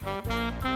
Música